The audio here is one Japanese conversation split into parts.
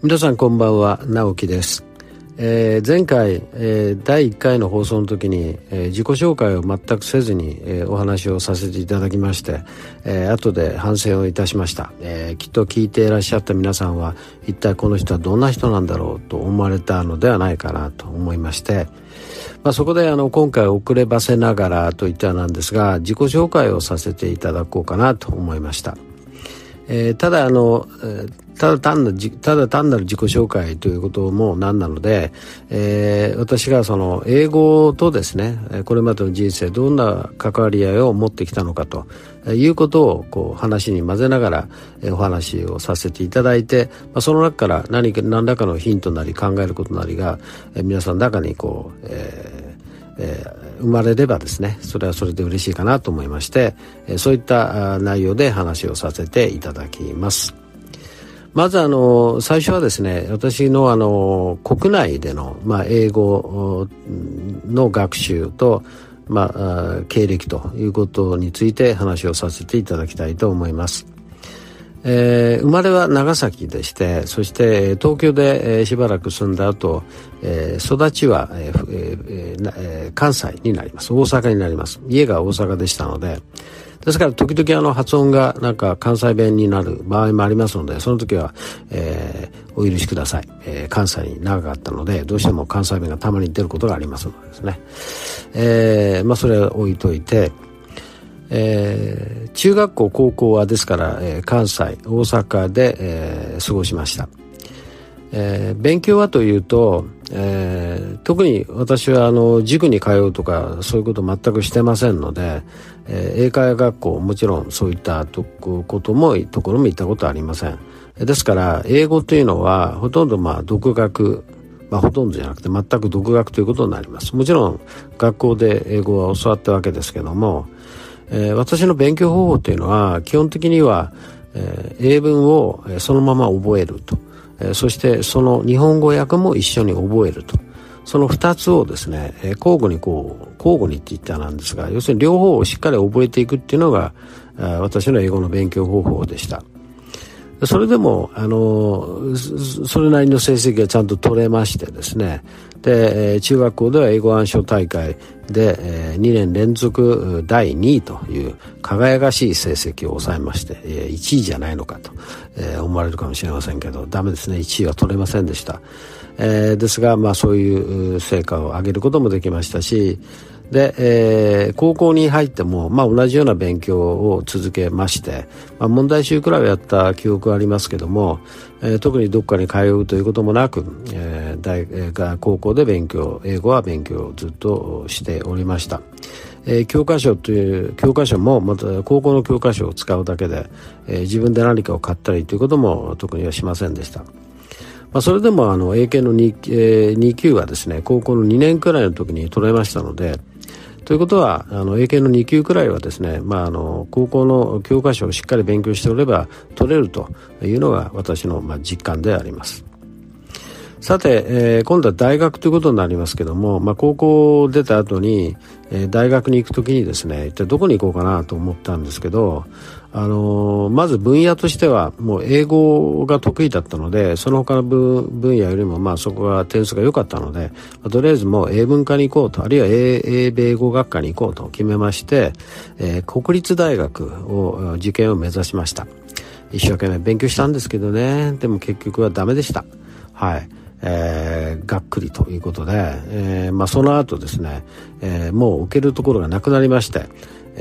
皆さんこんばんは直樹です、えー、前回、えー、第1回の放送の時に、えー、自己紹介を全くせずに、えお話をさせていただきまして、え後で反省をいたしました、えきっと聞いていらっしゃった皆さんは一体この人はどんな人なんだろうと思われたのではないかなと思いましてまあ、そこであの今回遅ればせながらといったなんですが自己紹介をさせていただこうかなと思いました。えー、ただあの、ただ単なる、ただ単なる自己紹介ということもなんなので、えー、私がその英語とですね、これまでの人生どんな関わり合いを持ってきたのかということをこう話に混ぜながらお話をさせていただいて、まあ、その中から何か何らかのヒントなり考えることなりが皆さんの中にこう、えーえー、生まれればですねそれはそれで嬉しいかなと思いましてそういった内容で話をさせていただきます。まずあの最初はですね私のあの国内での、まあ、英語の学習と、まあ、経歴ということについて話をさせていただきたいと思います。えー、生まれは長崎でしてそして東京で、えー、しばらく住んだ後、えー、育ちは、えええ、関西になります。大阪になります。家が大阪でしたので。ですから時々あの発音がなんか関西弁になる場合もありますのでその時は、え、お許しください、え、関西に長かったのでどうしても関西弁がたまに出ることがありますのでですね、え、まあそれは置いといてえー、中学校高校はですから、えー、関西大阪で、えー、過ごしました、えー、勉強はというと、えー、特に私はあの塾に通うとかそういうこと全くしてませんので、えー、英会話学校もちろんそういったとこともところも行ったことありません。ですから英語というのはほとんどまあ独学まあ、ほとんどじゃなくて全く独学ということになります。もちろん学校で英語は教わったわけですけども、えー、私の勉強方法というのは基本的には、えー、英文をそのまま覚えると、えー、そしてその日本語訳も一緒に覚えると。その二つをですね、え交互にこう交互にって言ったらなんですが要するに両方をしっかり覚えていくっていうのが私の英語の勉強方法でした。それでもあのそれなりの成績がちゃんと取れましてですねで中学校では英語暗唱大会で2年連続第2位という輝かしい成績を抑えまして1位じゃないのかと思われるかもしれませんけどダメですね。1位は取れませんでした、ですが、まあ、そういう成果を上げることもできましたしで、えー、高校に入っても、まあ、同じような勉強を続けまして、まあ、問題集くらいはやった記憶はありますけども、えー、特にどっかに通うということもなく、えー、大学高校で勉強英語は勉強をずっとしておりました。えー、教科書という教科書もまた高校の教科書を使うだけで、えー、自分で何かを買ったりということも特にはしませんでした。まあ、それでもあの英検の 2,、えー、2級はですね高校の2年くらいの時に取れましたので、ということは、あの、英検の2級くらいはですね、まあ、あの、高校の教科書をしっかり勉強しておれば取れるというのが私の、まあ、実感であります。さて、えー、今度は大学ということになりますけども、まあ、高校を出た後に、えー、大学に行くときにですね、一体どこに行こうかなと思ったんですけど、あの、まず分野としてはもう英語が得意だったのでその他の分野よりもまあそこが点数が良かったので、とりあえずもう英文科に行こうとあるいは英英米語学科に行こうと決めまして、えー、国立大学を受験を目指しました。一生懸命勉強したんですけどね。でも結局はダメでした。はい。えー、がっくりということで、えーまあ、その後ですね、えー、もう受けるところがなくなりまして、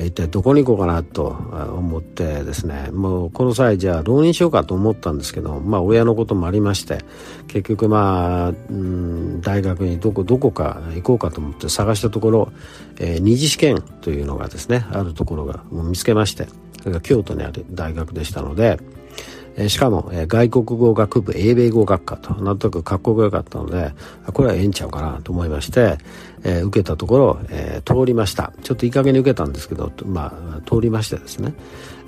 一体どこに行こうかなと思ってですね。もうこの際じゃあ浪人しようかと思ったんですけどまあ親のこともありまして結局まあ、うん、大学にどこどこか行こうかと思って探したところ、えー、二次試験というのがですねあるところが見つけましてそれが京都にある大学でしたのでえしかも、え外国語学部英米語学科となんとなく格好が良かったのでこれはええんちゃうかなと思いまして、え、受けたところ、え、通りました。ちょっといい加減に受けたんですけどまあ通りましてですね、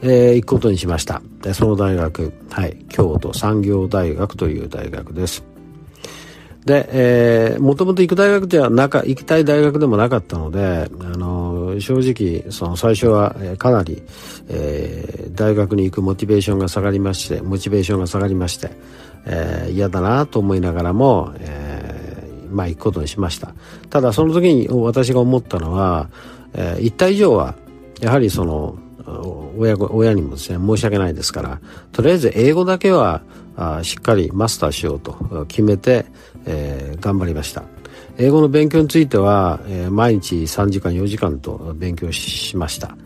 えー、行くことにしました。でその大学はい京都産業大学という大学です。で、えー、もともと行く大学ではなか、行きたい大学でもなかったので、あの、正直その最初はかなり、えー、大学に行くモチベーションが下がりましてモチベーションが下がりまして、えー、嫌だなと思いながらも、えー、まあ行くことにしました。ただその時に私が思ったのは、えー、1体以上はやはりその親親にもですね申し訳ないですからとりあえず英語だけはあしっかりマスターしようと決めて、えー、頑張りました。英語の勉強については、えー、毎日3時間4時間と勉強しました、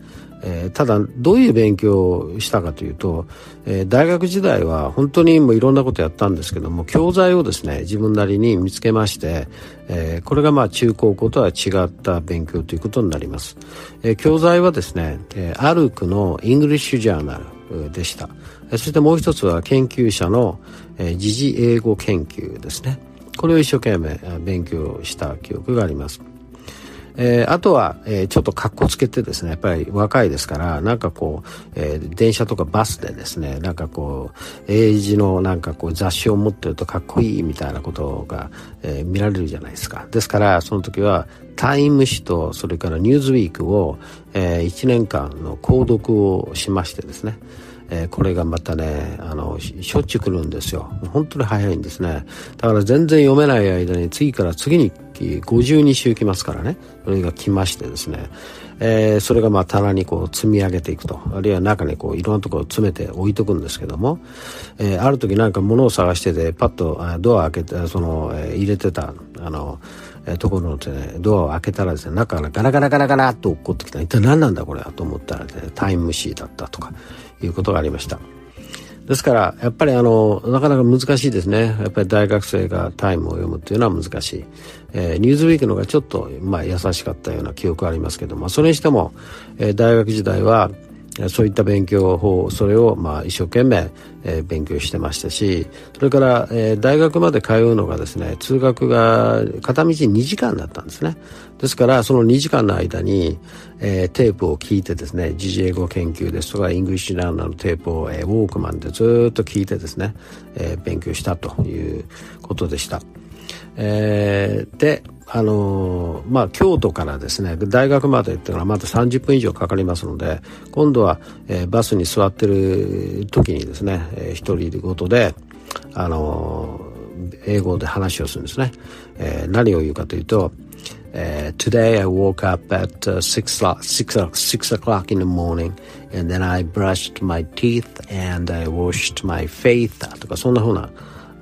えー、ただどういう勉強をしたかというと、えー、大学時代は本当にもういろんなことやったんですけども教材をですね自分なりに見つけまして、えこれがまあ中高校とは違った勉強ということになります、え教材はですね、えアルクのイングリッシュジャーナルでした。そしてもう一つは研究社の、時事英語研究ですね。これを一生懸命勉強した記憶があります。えー、あとは、えー、ちょっと格好つけてですね、やっぱり若いですから、なんかこう、えー、電車とかバスでですね、なんかこう、英字のなんかこう雑誌を持ってるとかっこいいみたいなことが、え、見られるじゃないですか。ですから、その時は、タイム誌と、それからニューズウィークを、えー、1年間の購読をしましてですね、えー、これがまたねあのしょっちゅう来るんですよ。本当に早いんですね。だから全然読めない間に次から次に52週来ますからね。それが来ましてですね、えー、それがまあ棚にこう積み上げていくと。あるいは中にこういろんなところを詰めて置いとくんですけども、えー、ある時なんか物を探しててパッとドア開けてその、えー、入れてたあのえところのでね、ドアを開けたらですね、中からガラガラガラガラと落っこってきた。一体何なんだこれはと思ったらですね、タイムシーだったとかいうことがありました。ですから、やっぱりあの、なかなか難しいですね。やっぱり大学生がタイムを読むっていうのは難しい。えー、ニューズウィークの方がちょっと、まあ優しかったような記憶がありますけども、それにしても、えー、大学時代は、そういった勉強法それをまあ一生懸命、えー、勉強してましたしそれから、えー、大学まで通うのがですね通学が片道2時間だったんですねですからその2時間の間に、えー、テープを聞いてですね時事英語研究ですとか English Journal のテープを、えー、ウォークマンでずっと聞いてですね、えー、勉強したということでした。えー、であのまあ、京都からですね大学までっていうのはまだ30分以上かかりますので今度は、えー、バスに座ってる時にですね、えー、一人ごとで、あの英語で話をするんですね、えー、何を言うかというと、えー、Today I woke up at、6, 6, 6 o'clock in the morning and then I brushed my teeth and I washed my face とかそんな風な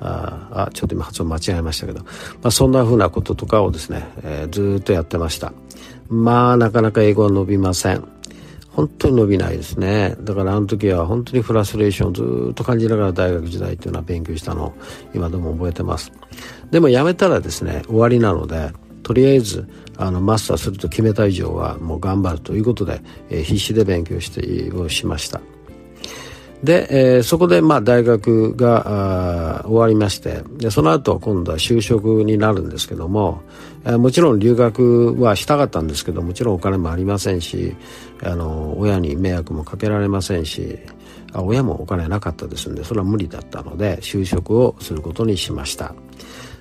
あちょっと今発音間違えましたけど、まあ、そんな風なこととかをですね、えー、ずっとやってました。まあなかなか英語は伸びません。本当に伸びないですね。だからあの時は本当にフラストレーションをずっと感じながら大学時代っていうのは勉強したのを今でも覚えてます。でもやめたらですね終わりなのでとりあえずあのマスターすると決めた以上はもう頑張るということで、えー、必死で勉強してをしました。で、えー、そこでまあ大学が終わりましてでその後今度は就職になるんですけども、えー、もちろん留学はしたかったんですけどもちろんお金もありませんしあの親に迷惑もかけられませんしあ親もお金なかったですんでそれは無理だったので就職をすることにしました。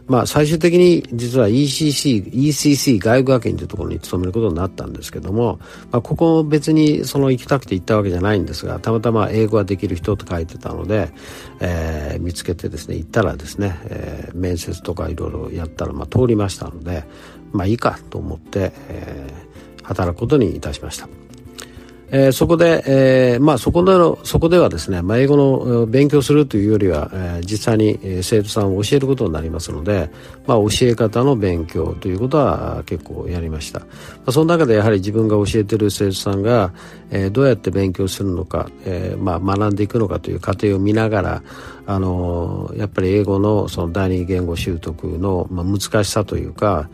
まあ、最終的に実は ECC、ECC 外国学院というところに勤めることになったんですけども、まあ、ここ別にその行きたくて行ったわけじゃないんですが、たまたま英語ができる人と書いてたので、えー、見つけてですね、行ったらですね、えー、面接とかいろいろやったら、まあ、通りましたので、まあいいかと思って、えー、働くことにいたしました。えー、そこで、えー、まあそこでの、そこではですね、まあ、英語の勉強するというよりは、えー、実際に生徒さんを教えることになりますので、まあ教え方の勉強ということは結構やりました。まあ、その中でやはり自分が教えてる生徒さんが、え、どうやって勉強するのか、え、まあ学んでいくのかという過程を見ながら、あのやっぱり英語のその第二言語習得の、まあ、難しさというか、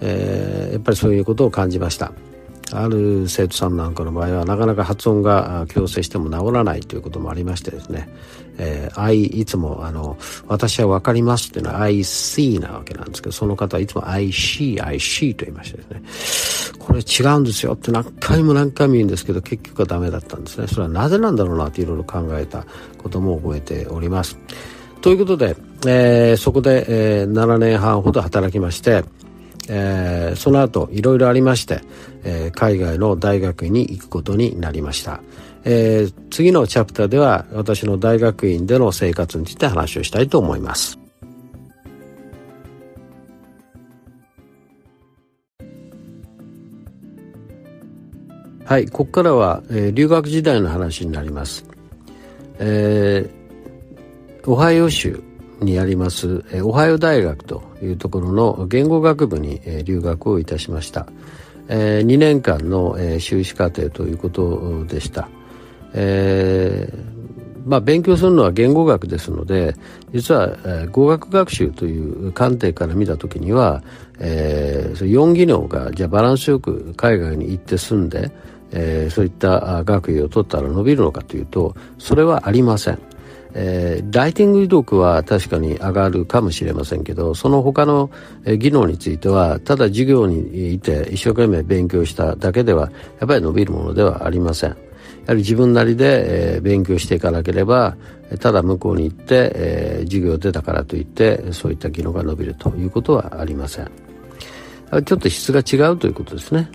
え、やっぱりそういうことを感じました。ある生徒さんなんかの場合はなかなか発音が矯正しても治らないということもありましてですね、えー、I いつもあの私は分かりますっていうのは I see なわけなんですけどその方はいつも I see I see と言いましてですね。これ違うんですよって何回も何回も言うんですけど結局はダメだったんですね。それはなぜなんだろうなっていろいろ考えたことも覚えております。ということで、えー、そこで、えー、7年半ほど働きましてえー、その後いろいろありまして、えー、海外の大学院に行くことになりました、えー、次のチャプターでは私の大学院での生活について話をしたいと思いますはい、ここからは、えー、留学時代の話になります。えー、オハイオ州にあります、えー、オハイオ大学というところの言語学部に、えー、留学をいたしました。えー、2年間の、えー、修士課程ということでした。えーまあ、勉強するのは言語学ですので実は、えー、語学学習という観点から見た時には、えー、4技能がじゃあバランスよく海外に行って住んで、えー、そういった学位を取ったら伸びるのかというとそれはありません。えー、ライティング力は確かに上がるかもしれませんけどその他の技能についてはただ授業にいて一生懸命勉強しただけではやっぱり伸びるものではありません。やはり自分なりで、えー、勉強していかなければただ向こうに行って、えー、授業出たからといってそういった技能が伸びるということはありません。ちょっと質が違うということですね。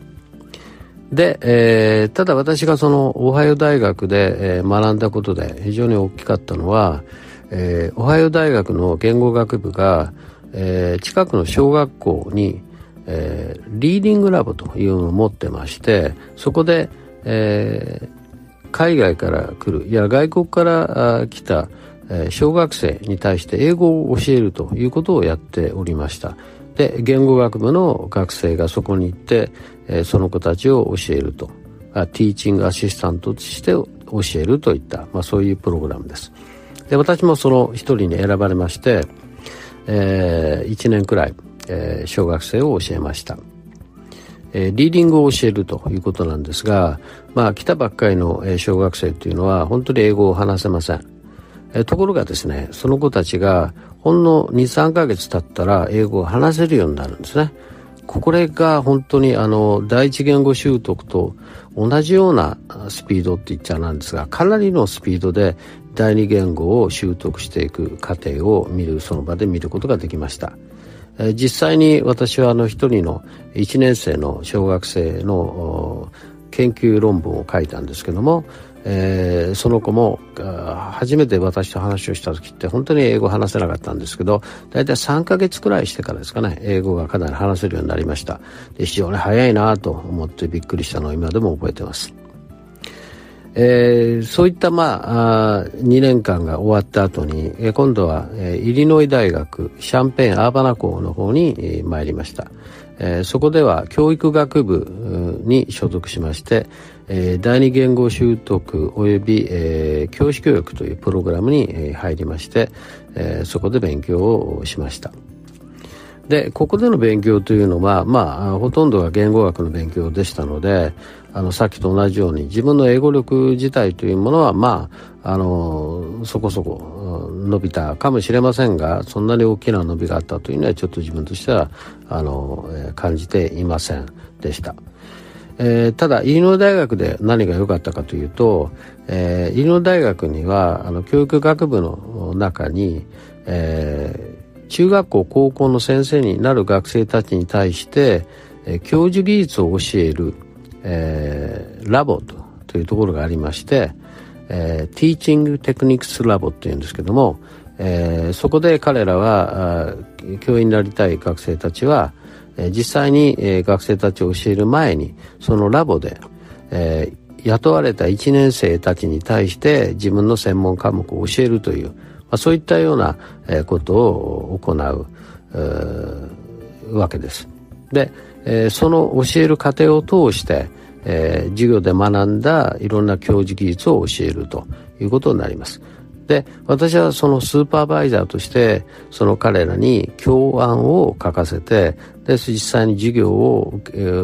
で、えー、ただ私がそのオハイオ大学で、えー、学んだことで非常に大きかったのは、えー、オハイオ大学の言語学部が、えー、近くの小学校に、えー、リーディングラボというのを持ってましてそこで、えー、海外から来るいや外国から来た、えー、小学生に対して英語を教えるということをやっておりました。で言語学部の学生がそこに行って、その子たちを教えるとティーチングアシスタントとして教えるといった、まあ、そういうプログラムですで私もその一人に選ばれまして、えー、1年くらい、えー、小学生を教えましたえリーディングを教えるということなんですが、まあ、来たばっかりの小学生というのは本当に英語を話せません。えところがですね、その子たちがほんの2、3ヶ月経ったら英語を話せるようになるんですね。これが本当にあの第一言語習得と同じようなスピードって言っちゃなんですがかなりのスピードで第二言語を習得していく過程を見るその場で見ることができました。実際に私はあの一人の1年生の小学生の研究論文を書いたんですけどもえー、その子も初めて私と話をした時って本当に英語話せなかったんですけど大体3ヶ月くらいしてからですかね英語がかなり話せるようになりました。で非常に早いなと思ってびっくりしたのを今でも覚えてます。えー、そういったまああ2年間が終わった後に、えー、今度は、えー、イリノイ大学シャンペーンアーバナ校の方に、えー、参りました、えー、そこでは教育学部に所属しまして、えー、第二言語習得及び、えー、教師教育というプログラムに、入りまして、えー、そこで勉強をしました。で、ここでの勉強というのは、まあ、ほとんどが言語学の勉強でしたので、あの、さっきと同じように、自分の英語力自体というものは、まあ、あの、そこそこ伸びたかもしれませんが、そんなに大きな伸びがあったというのは、ちょっと自分としては、あの、感じていませんでした。えー、ただ、イリノイ大学で何が良かったかというと、えー、イリノイ大学には、あの、教育学部の中に、えー、中学校、高校の先生になる学生たちに対して、えー、教授技術を教える、えー、ラボとというところがありまして、えー、Teaching Techniques Lab っていうんですけども、えー、そこで彼らは教員になりたい学生たちは、え実際に、え学生たちを教える前にそのラボで、え雇われた1年生たちに対して自分の専門科目を教えるという、まあ、そういったような、えことを行うわけです。で、えその教える過程を通して、え授業で学んだいろんな教授技術を教えるということになります。で私はそのスーパーバイザーとしてその彼らに教案を書かせてで実際に授業を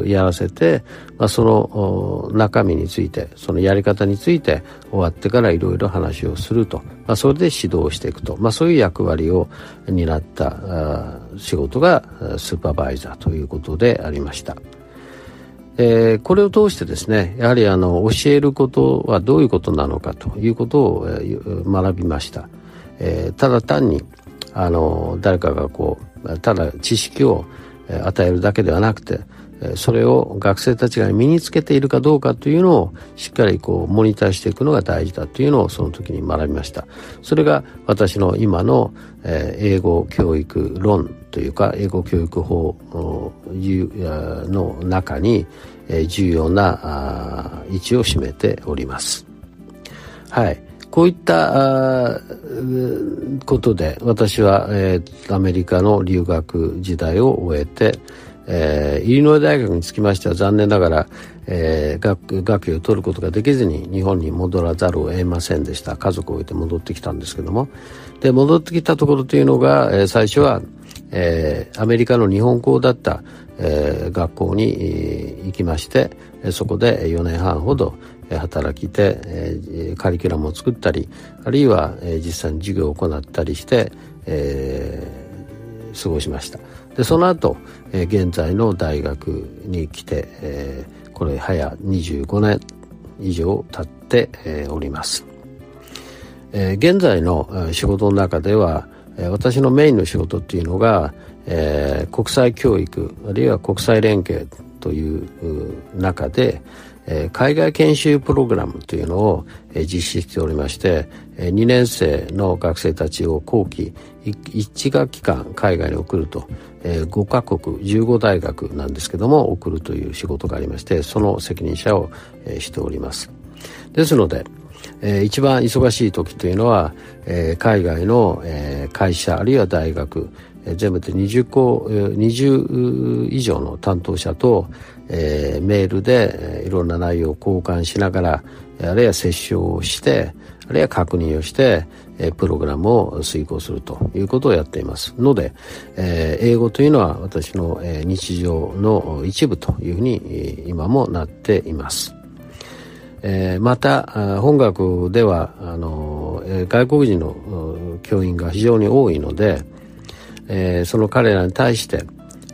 やらせて、まあ、その中身についてそのやり方について終わってからいろいろ話をすると、まあ、それで指導していくと、まあ、そういう役割を担った仕事がスーパーバイザーということでありました。えー、これを通してですねやはりあの教えることはどういうことなのかということを、え、学びました、えー、ただ単にあの誰かがこうただ知識を与えるだけではなくてそれを学生たちが身につけているかどうかというのをしっかりこうモニターしていくのが大事だというのをその時に学びました。それが私の今の英語教育論というか英語教育法の中に重要な位置を占めております。はい。こういったことで私は、アメリカの留学時代を終えて、えー、イリノイ大学につきましては残念ながら、えー、学学位を取ることができずに日本に戻らざるを得ませんでした。家族を置いて戻ってきたんですけども。で戻ってきたところというのが、えー、最初は、えー、アメリカの日本校だった、えー、学校に、えー、行きましてそこで4年半ほど働きて、えー、カリキュラムを作ったりあるいは、えー、実際に授業を行ったりして、えー、過ごしました。でその後、えー、現在の大学に来て、えー、これ早25年以上経って、えー、おります、えー、現在の仕事の中では私のメインの仕事っていうのが、えー、国際教育あるいは国際連携という中で、海外研修プログラムというのを、実施しておりまして、えー、2年生の学生たちを後期1学期間海外に送ると、えー、5カ国15大学なんですけども送るという仕事がありましてその責任者を、しております。ですので、一番忙しい時というのは、海外の、会社あるいは大学、全部で20個、20以上の担当者と、えー、メールで、いろんな内容を交換しながらあるいは折衝をしてあるいは確認をして、えー、プログラムを遂行するということをやっていますので、えー、英語というのは私の、えー、日常の一部というふうに今もなっています。えー、また本学ではあの外国人の教員が非常に多いので、えー、その彼らに対して、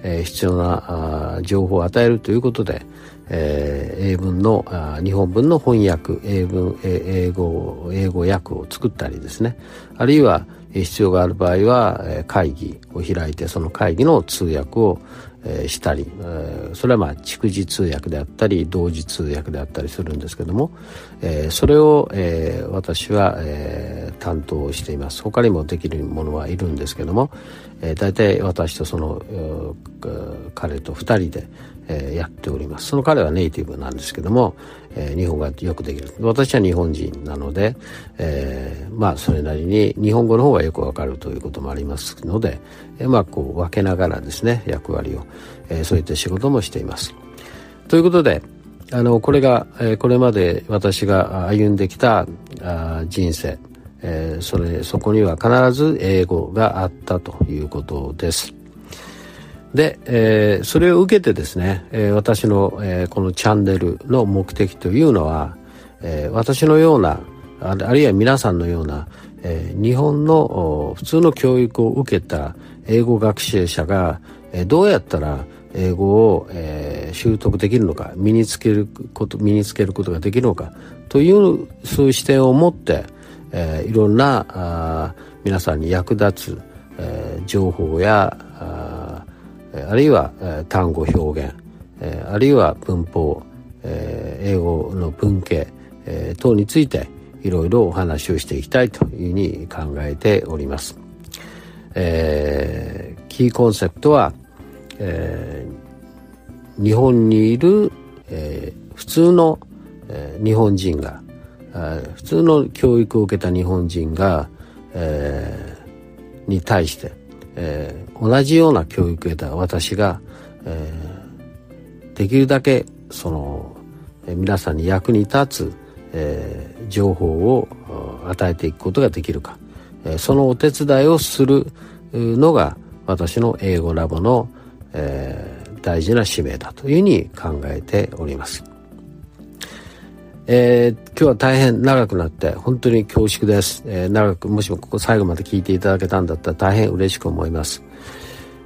えー、必要な情報を与えるということで、えー、英文の日本文の翻訳英文英語英語訳を作ったりですね。あるいは必要がある場合は会議を開いてその会議の通訳をしたりそれはまあ逐次通訳であったり同時通訳であったりするんですけどもそれを私は担当しています。他にもできるものはいるんですけども大体私とその彼と2人でえー、やっております。その彼はネイティブなんですけども、えー、日本がよくできる。私は日本人なので、えー、まあそれなりに日本語の方がよくわかるということもありますので、え、まあこう分けながらですね役割を、え、そういった仕事もしています。ということであのこれが、え、これまで私が歩んできたあ人生え、それそこには必ず英語があったということです。で、えー、それを受けてですね、えー、私の、えー、このチャンネルの目的というのは、えー、私のようなあるいは皆さんのような、えー、日本の普通の教育を受けた英語学習者が、えー、どうやったら英語を、えー、習得できるのか身につけること身につけることができるのかというそういう視点を持って、えー、いろんなあ皆さんに役立つ、えー、情報やああるいは単語表現あるいは文法英語の文系等についていろいろお話をしていきたいというふうに考えております。えー、キーコンセプトは、えー、日本にいる、えー、普通の、えー、日本人が普通の教育を受けた日本人が、えー、に対してえー、同じような教育を得た私が、えー、できるだけその、え、皆さんに役に立つ、えー、情報を与えていくことができるか、えー、そのお手伝いをするのが私の英語ラボの、えー、大事な使命だというふうに考えております。えー、今日は大変長くなって本当に恐縮です、えー、長くもしもここ最後まで聞いていただけたんだったら大変嬉しく思います、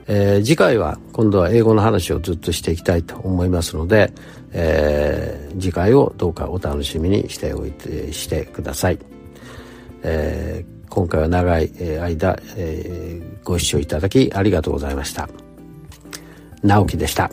えー、次回は今度は英語の話をずっとしていきたいと思いますので、えー、次回をどうかお楽しみにしておいてしてください、えー、今回は長い間、えー、ご視聴いただきありがとうございました。直樹でした。